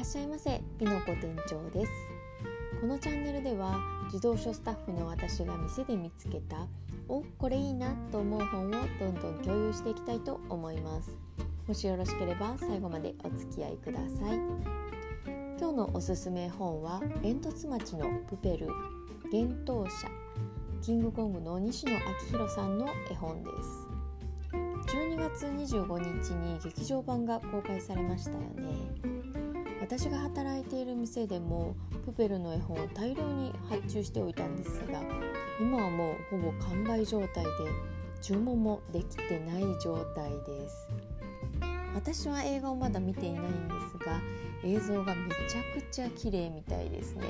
らっしゃいませピノコ店長です。このチャンネルでは自動書スタッフの私が店で見つけたおこれいいなと思う本をどんどん共有していきたいと思います。もしよろしければ最後までお付き合いください。今日のおすすめ本は煙突町のプペル幻冬舎キングコングの西野昭弘さんの絵本です。12月25日に劇場版が公開されましたよね。私が働いている店でもプペルの絵本を大量に発注しておいたんですが今はもうほぼ完売状態で注文もできてない状態です。私は映画をまだ見ていないんですが映像がめちゃくちゃ綺麗みたいですね。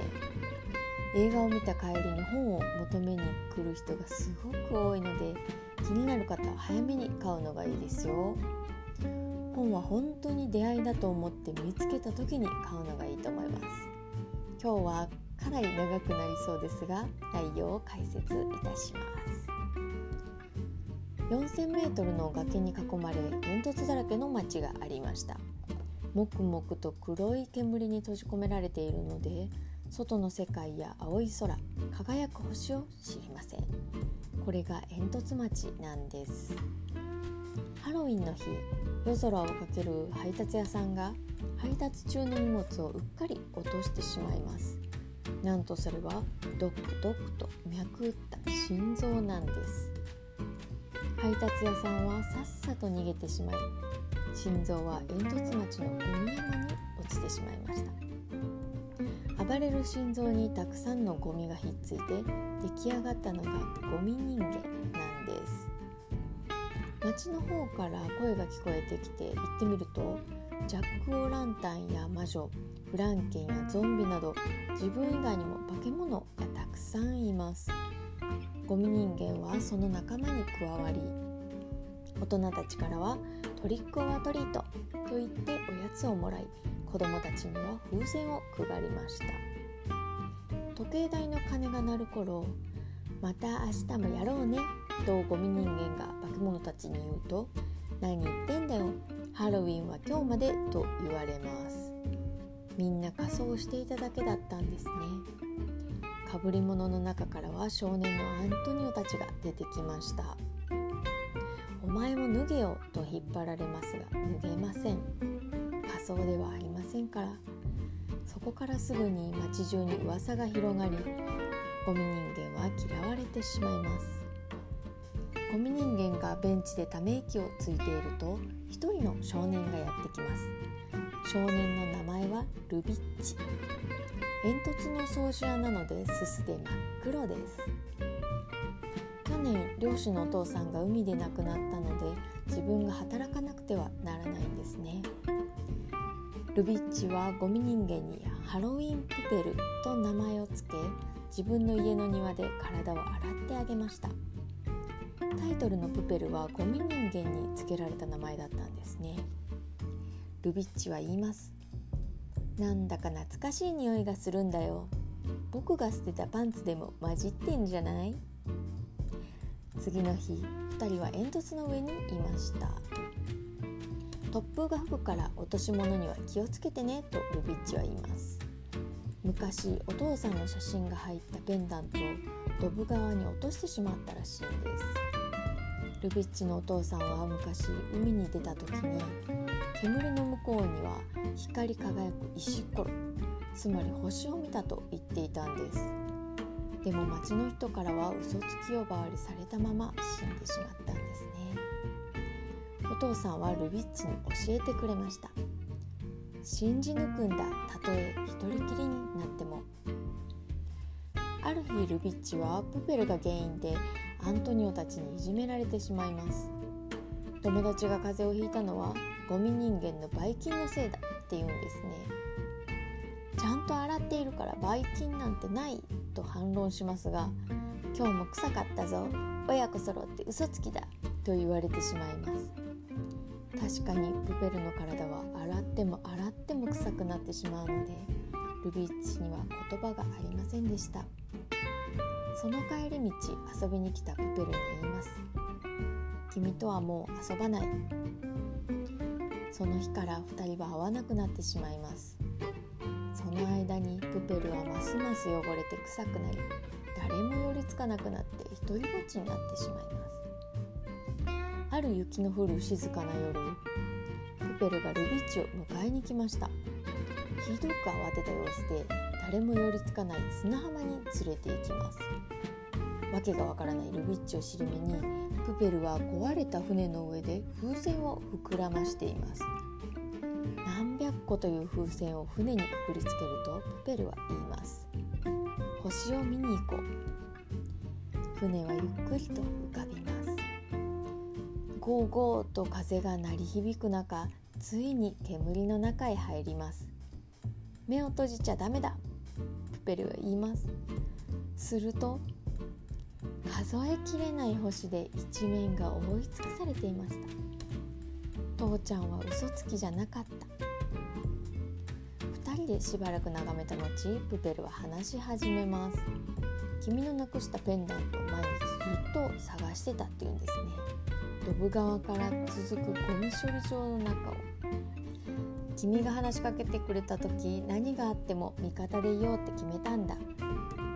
映画を見た帰りに本を求めに来る人がすごく多いので気になる方は早めに買うのがいいですよ。本は本当に出会いだと思って見つけた時に買うのがいいと思います。今日はかなり長くなりそうですが内容を解説いたします。4000m の崖に囲まれ煙突だらけの町がありました。もくもくと黒い煙に閉じ込められているので外の世界や青い空輝く星を知りません。これが煙突町なんです。ハロウィンの日夜空をかける配達屋さんが配達中の荷物をうっかり落としてしまいます。なんとそれはドクドクと脈打った心臓なんです。配達屋さんはさっさと逃げてしまい心臓は煙突町のゴミ山に落ちてしまいました。暴れる心臓にたくさんのゴミがひっついて出来上がったのがゴミ人間町の方から声が聞こえてきて行ってみるとジャック・オ・ランタンや魔女フランケンやゾンビなど自分以外にも化け物がたくさんいます。ゴミ人間はその仲間に加わり大人たちからはトリック・オア・トリートと言っておやつをもらい子供たちには風船を配りました。時計台の鐘が鳴る頃また明日もやろうね。とゴミ人間が化け物たちに言うと何言ってんだよハロウィンは今日までと言われます。みんな仮装していただけだったんですね。かぶり物の中からは少年のアントニオたちが出てきました。お前も脱げよと引っ張られますが脱げません。仮装ではありませんから。そこからすぐに街中に噂が広がりゴミ人間は嫌われてしまいます。ゴミ人間がベンチでため息をついていると一人の少年がやってきます。少年の名前はルビッチ。煙突の掃除屋なのですすで真っ黒です。去年漁師のお父さんが海で亡くなったので自分が働かなくてはならないんですね。ルビッチはゴミ人間にハロウィンプペルと名前を付け自分の家の庭で体を洗ってあげました。タイトルのプペルはゴミ人間に付けられた名前だったんですね。ルビッチは言います。なんだか懐かしい匂いがするんだよ。僕が捨てたパンツでも混じってんじゃない？次の日2人は煙突の上にいました。突風が吹くから落とし物には気をつけてねとルビッチは言います。昔お父さんの写真が入ったペンダントをドブ川に落としてしまったらしいんです。ルビッチのお父さんは昔海に出た時に煙の向こうには光り輝く石ころつまり星を見たと言っていたんです。でも町の人からは嘘つき呼ばわりされたまま死んでしまったんですね。お父さんはルビッチに教えてくれました。信じ抜くんだたとえ一人きりになっても。ある日ルビッチはプペルが原因でアントニオたちにいじめられてしまいます。友達が風邪をひいたのはゴミ人間のばい菌のせいだって言うんですね。ちゃんと洗っているからばい菌なんてないと反論しますが今日も臭かったぞ。親子揃って嘘つきだと言われてしまいます。確かにプペルの体は洗っても洗っても臭くなってしまうのでルビッチには言葉がありませんでした。その帰り道遊びに来たプペルに言います。君とはもう遊ばない。その日から2人は会わなくなってしまいます。この間にプペルはますます汚れて臭くなり誰も寄りつかなくなって一人ぼっちになってしまいます。ある雪の降る静かな夜プペルがルビッチを迎えに来ました。ひどく慌てた様子で誰も寄りつかない砂浜に連れて行きます。わけがわからないルビッチを尻目にプペルは壊れた船の上で風船を膨らましています。何百個という風船を船にくくりつけるとプペルは言います。星を見に行こう。船はゆっくりと浮かびます。ゴーゴーと風が鳴り響く中ついに煙の中へ入ります。目を閉じちゃダメだ。ペルは言います。すると数えきれない星で一面が覆い尽くされていました。父ちゃんは嘘つきじゃなかった。2人でしばらく眺めた後プペルは話し始めます。君のなくしたペンダントを毎日ずっと探してたっていうんですね。ドブ川から続くゴミ処理場の中を。君が話しかけてくれた時何があっても味方でいようって決めたんだ。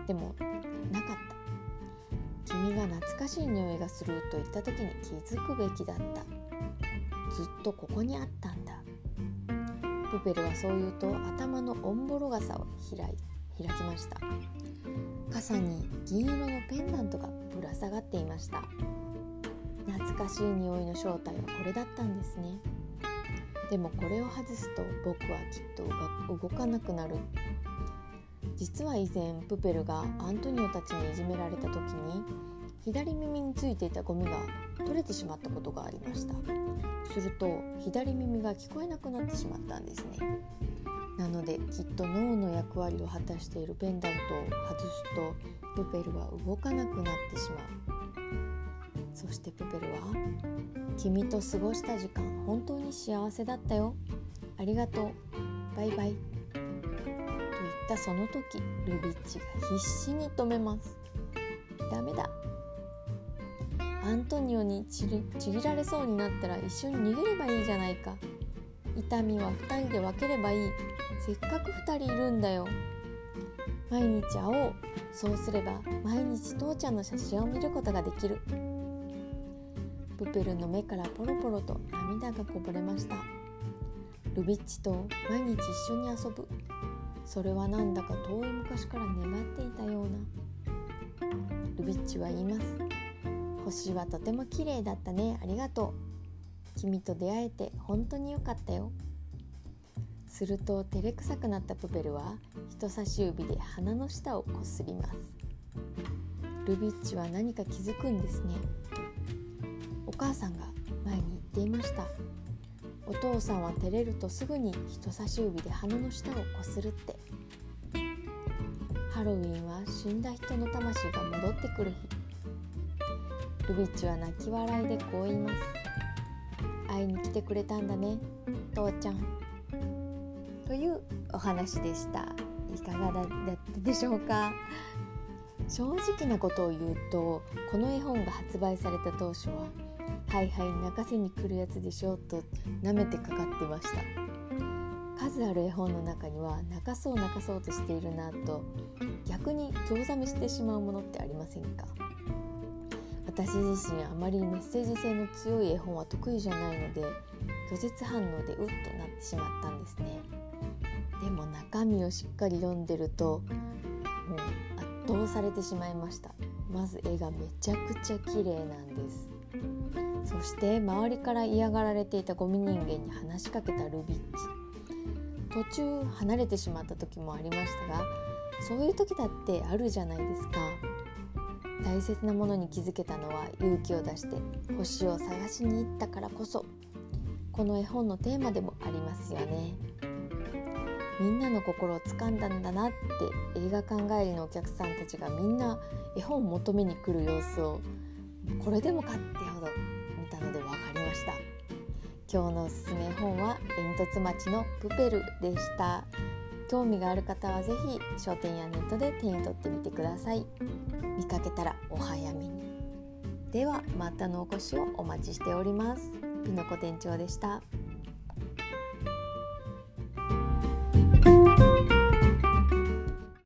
でもなかった。君が懐かしい匂いがすると言った時に気づくべきだった。ずっとここにあったんだ。プペルはそう言うと頭のオンボロ傘を開い開きました。傘に銀色のペンダントがぶら下がっていました。懐かしい匂いの正体はこれだったんですね。でもこれを外すと僕はきっと動かなくなる。実は以前プペルがアントニオたちにいじめられた時に左耳についていたゴミが取れてしまったことがありました。すると左耳が聞こえなくなってしまったんですね。なのできっと脳の役割を果たしているペンダントを外すとプペルは動かなくなってしまう。そしてプペルは「君と過ごした時間本当に幸せだったよ。ありがとう。バイバイ」と言ったその時ルビッチが必死に止めます。ダメだ。アントニオにちぎられそうになったら一緒に逃げればいいじゃないか。痛みは2人で分ければいい。せっかく2人いるんだよ。毎日会おう。そうすれば毎日父ちゃんの写真を見ることができる。プペルの目からポロポロと涙がこぼれました。ルビッチと毎日一緒に遊ぶ。それはなんだか遠い昔から願っていたような。ルビッチは言います。星はとても綺麗だったね。ありがとう。君と出会えて本当によかったよ。すると照れくさくなったプペルは人差し指で鼻の下をこすります。ルビッチは何か気づくんですね。母さんが前に言っていました。お父さんは照れるとすぐに人差し指で鼻の下をこするって。ハロウィンは死んだ人の魂が戻ってくる日。ルビッチは泣き笑いでこう言います。会いに来てくれたんだね父ちゃん。というお話でした。いかがだったでしょうか？正直なことを言うとこの絵本が発売された当初ははいはい泣かせに来るやつでしょと舐めてかかってました。数ある絵本の中には泣かそう泣かそうとしているなと逆に興ざめしてしまうものってありませんか？私自身あまりメッセージ性の強い絵本は得意じゃないので拒絶反応でうっとなってしまったんですね。でも中身をしっかり読んでるともう圧倒されてしまいました。まず絵がめちゃくちゃ綺麗なんです。そして周りから嫌がられていたゴミ人間に話しかけたルビッチ。途中離れてしまった時もありましたがそういう時だってあるじゃないですか。大切なものに気づけたのは勇気を出して星を探しに行ったからこそ。この絵本のテーマでもありますよね。みんなの心をつかんだんだなって映画館帰りのお客さんたちがみんな絵本求めに来る様子をこれでもかってたので分かりました。今日のおすすめ本は煙突町のプペルでした。興味がある方は是非商店やネットで手に取ってみてください。見かけたらお早めに。ではまたのお越しをお待ちしております。ピノコ店長でした。